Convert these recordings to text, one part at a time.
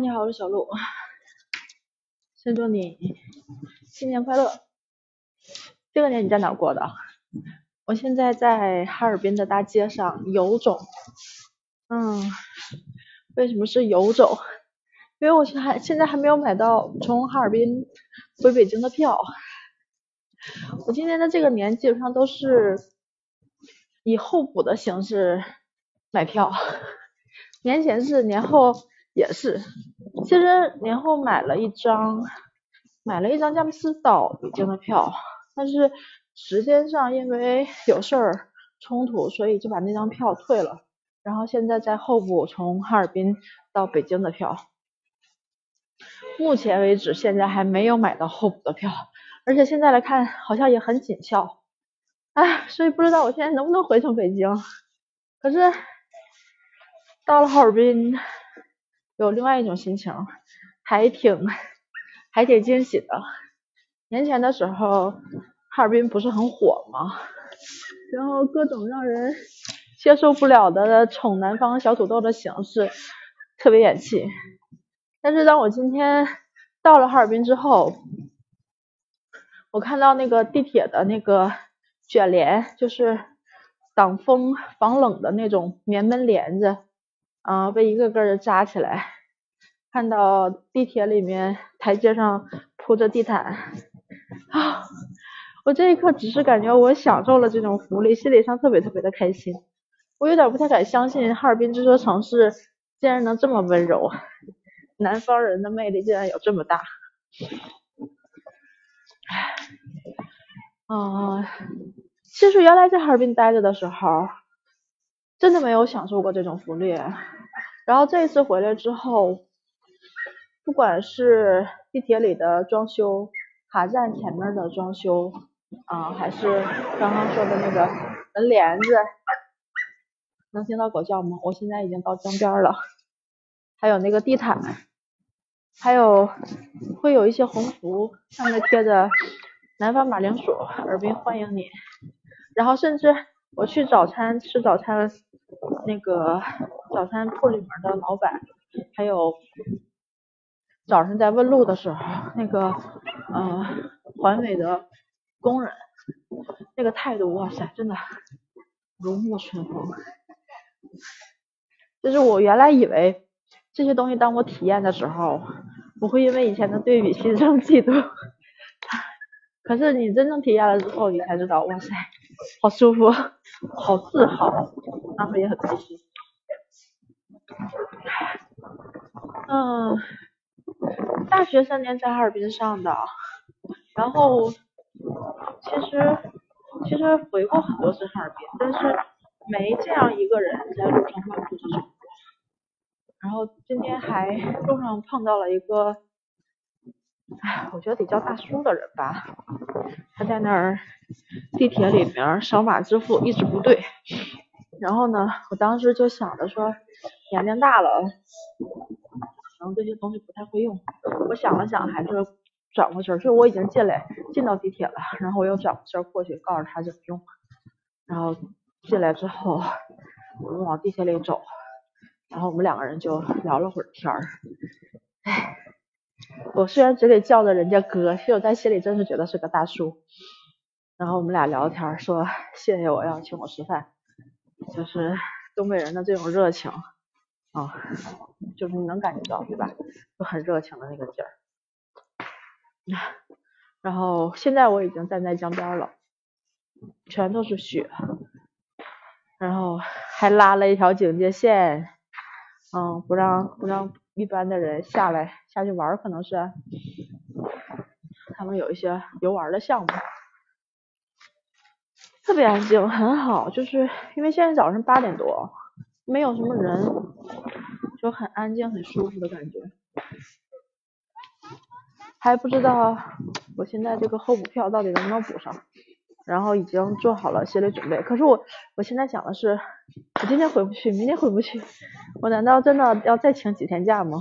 你好，我是小鹿，先祝你新年快乐。这个年你在哪过的？我现在在哈尔滨的大街上游走。嗯，为什么是游走？因为我现还现在还没有买到从哈尔滨回北京的票。我今年的这个年基本上都是以候补的形式买票，年前是，年后也是。其实年后买了一张，买了一张佳木斯到北京的票，但是时间上因为有事儿冲突，所以就把那张票退了。然后现在在候补从哈尔滨到北京的票，目前为止现在还没有买到候补的票，而且现在来看好像也很紧俏，唉，所以不知道我现在能不能回成北京。可是到了哈尔滨。有另外一种心情，还挺还挺惊喜的。年前的时候，哈尔滨不是很火吗？然后各种让人接受不了的宠南方小土豆的形式，特别眼气。但是当我今天到了哈尔滨之后，我看到那个地铁的那个卷帘，就是挡风防冷的那种棉门帘子。啊，被一个个的扎起来，看到地铁里面台阶上铺着地毯，啊，我这一刻只是感觉我享受了这种福利，心理上特别特别的开心。我有点不太敢相信哈尔滨这座城市竟然能这么温柔，南方人的魅力竟然有这么大。啊，其实原来在哈尔滨待着的时候，真的没有享受过这种福利。然后这一次回来之后，不管是地铁里的装修，卡站前面的装修，啊，还是刚刚说的那个门帘子，能听到狗叫吗？我现在已经到江边了。还有那个地毯，还有会有一些红福，上面贴着南方马铃薯，尔滨欢迎你。然后甚至我去早餐吃早餐，那个。早餐铺里面的老板，还有早上在问路的时候，那个呃环卫的工人，那个态度，哇塞，真的如沐春风。就是我原来以为这些东西，当我体验的时候，我会因为以前的对比心生嫉妒。可是你真正体验了之后，你才知道，哇塞，好舒服，好自豪，然后也很开心。嗯，大学三年在哈尔滨上的，然后其实其实回过很多次哈尔滨，但是没这样一个人在路上漫步着走过。然后今天还路上碰到了一个，哎，我觉得得叫大叔的人吧，他在那儿地铁里面扫码支付一直不对。然后呢，我当时就想着说，年龄大了，可能这些东西不太会用。我想了想，还是转过身，就是我已经进来，进到地铁了，然后我又转过身过去，告诉他怎么用。然后进来之后，我们往地铁里走，然后我们两个人就聊了会儿天儿。唉，我虽然嘴里叫着人家哥，其实我在心里真是觉得是个大叔。然后我们俩聊天，说谢谢我要请我吃饭。就是东北人的这种热情啊，就是你能感觉到对吧？就很热情的那个劲儿。然后现在我已经站在江边了，全都是雪，然后还拉了一条警戒线，嗯，不让不让一般的人下来下去玩，可能是他们有一些游玩的项目。特别安静，很好，就是因为现在早上八点多，没有什么人，就很安静、很舒服的感觉。还不知道我现在这个候补票到底能不能补上，然后已经做好了心理准备。可是我，我现在想的是，我今天回不去，明天回不去，我难道真的要再请几天假吗？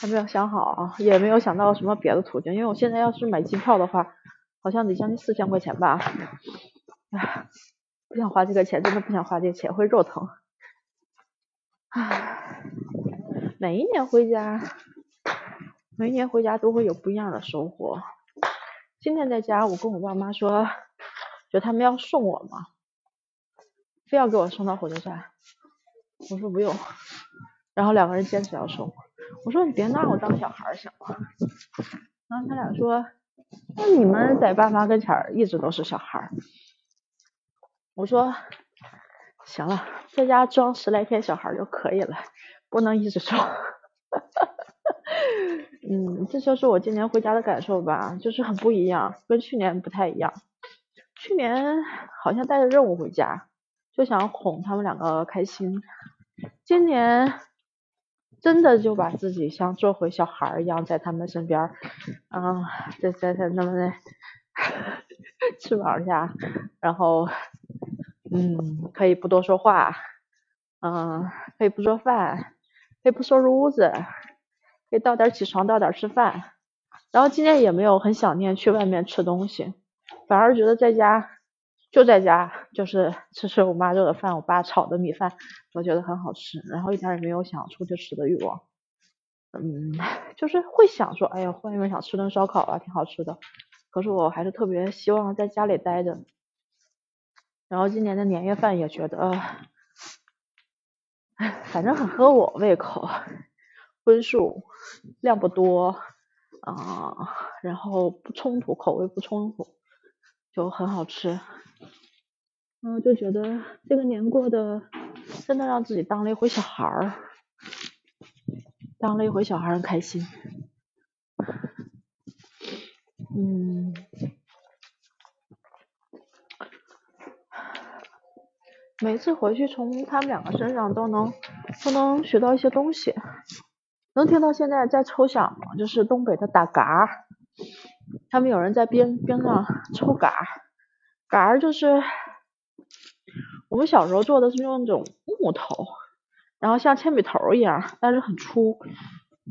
还没有想好啊，也没有想到什么别的途径，因为我现在要是买机票的话。好像得将近四千块钱吧，唉，不想花这个钱，真的不想花这个钱，会肉疼，唉。每一年回家，每一年回家都会有不一样的收获。今天在家，我跟我爸妈说，就他们要送我嘛，非要给我送到火车站。我说不用，然后两个人坚持要送。我说你别拿我当小孩行吗？然后他俩说，那你们在爸妈跟前儿一直都是小孩儿。我说行了，在家装十来天小孩就可以了，不能一直装。嗯，这就是我今年回家的感受吧，就是很不一样，跟去年不太一样。去年好像带着任务回家，就想哄他们两个开心。今年真的就把自己像做回小孩一样，在他们身边，啊，在在在他们的翅膀下，然后。嗯，可以不多说话，嗯，可以不做饭，可以不收拾屋子，可以到点起床，到点吃饭。然后今天也没有很想念去外面吃东西，反而觉得在家就在家，就是吃吃我妈做的饭，我爸炒的米饭，我觉得很好吃，然后一点也没有想出去吃的欲望。嗯，就是会想说，哎呀，外面想吃顿烧烤啊，挺好吃的。可是我还是特别希望在家里待着。然后今年的年夜饭也觉得，哎，反正很合我胃口，荤素量不多啊，然后不冲突，口味不冲突，就很好吃。然后就觉得这个年过的真的让自己当了一回小孩儿，当了一回小孩儿很开心。嗯。每次回去从他们两个身上都能都能学到一些东西，能听到现在在抽响吗？就是东北的打嘎，他们有人在边边上抽嘎，嘎就是我们小时候做的是用那种木头，然后像铅笔头一样，但是很粗，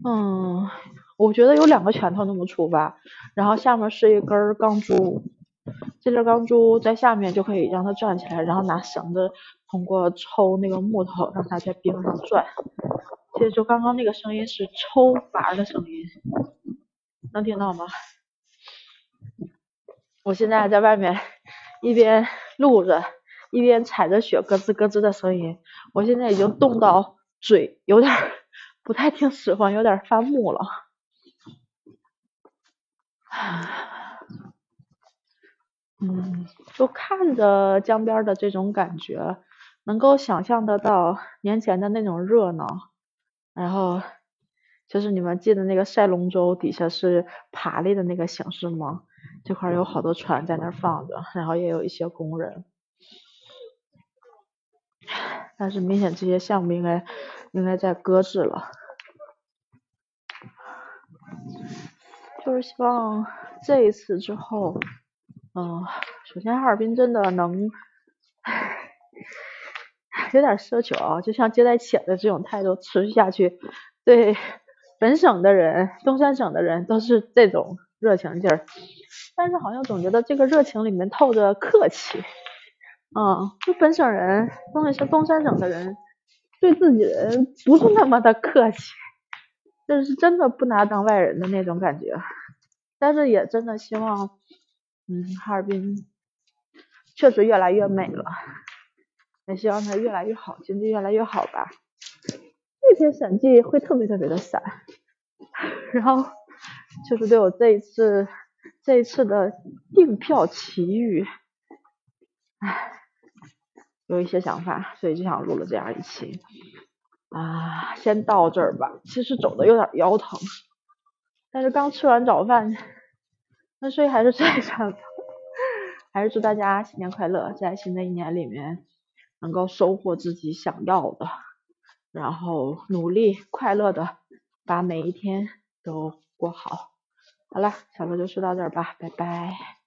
嗯，我觉得有两个拳头那么粗吧，然后下面是一根钢珠。这根钢珠在下面就可以让它转起来，然后拿绳子通过抽那个木头让它在冰上转。其实就刚刚那个声音是抽阀的声音，能听到吗？我现在在外面一边录着，一边踩着雪咯吱咯吱的声音。我现在已经冻到嘴有点不太听使唤，有点发木了。嗯，就看着江边的这种感觉，能够想象得到年前的那种热闹。然后，就是你们记得那个赛龙舟底下是爬犁的那个形式吗？这块有好多船在那放着，然后也有一些工人。但是明显这些项目应该应该在搁置了。就是希望这一次之后。嗯，首先哈尔滨真的能，有点奢求啊，就像接待企业的这种态度持续下去，对本省的人、东三省的人都是这种热情劲儿，但是好像总觉得这个热情里面透着客气，嗯，就本省人，东是东三省的人对自己人不是那么的客气，就是真的不拿当外人的那种感觉，但是也真的希望。嗯，哈尔滨确实越来越美了，也希望它越来越好，经济越来越好吧。那天闪季会特别特别的闪，然后就是对我这一次这一次的订票奇遇，唉，有一些想法，所以就想录了这样一期。啊，先到这儿吧。其实走的有点腰疼，但是刚吃完早饭。那所以还是这样的，还是祝大家新年快乐，在新的一年里面能够收获自己想要的，然后努力快乐的把每一天都过好。好了，小乐就说到这儿吧，拜拜。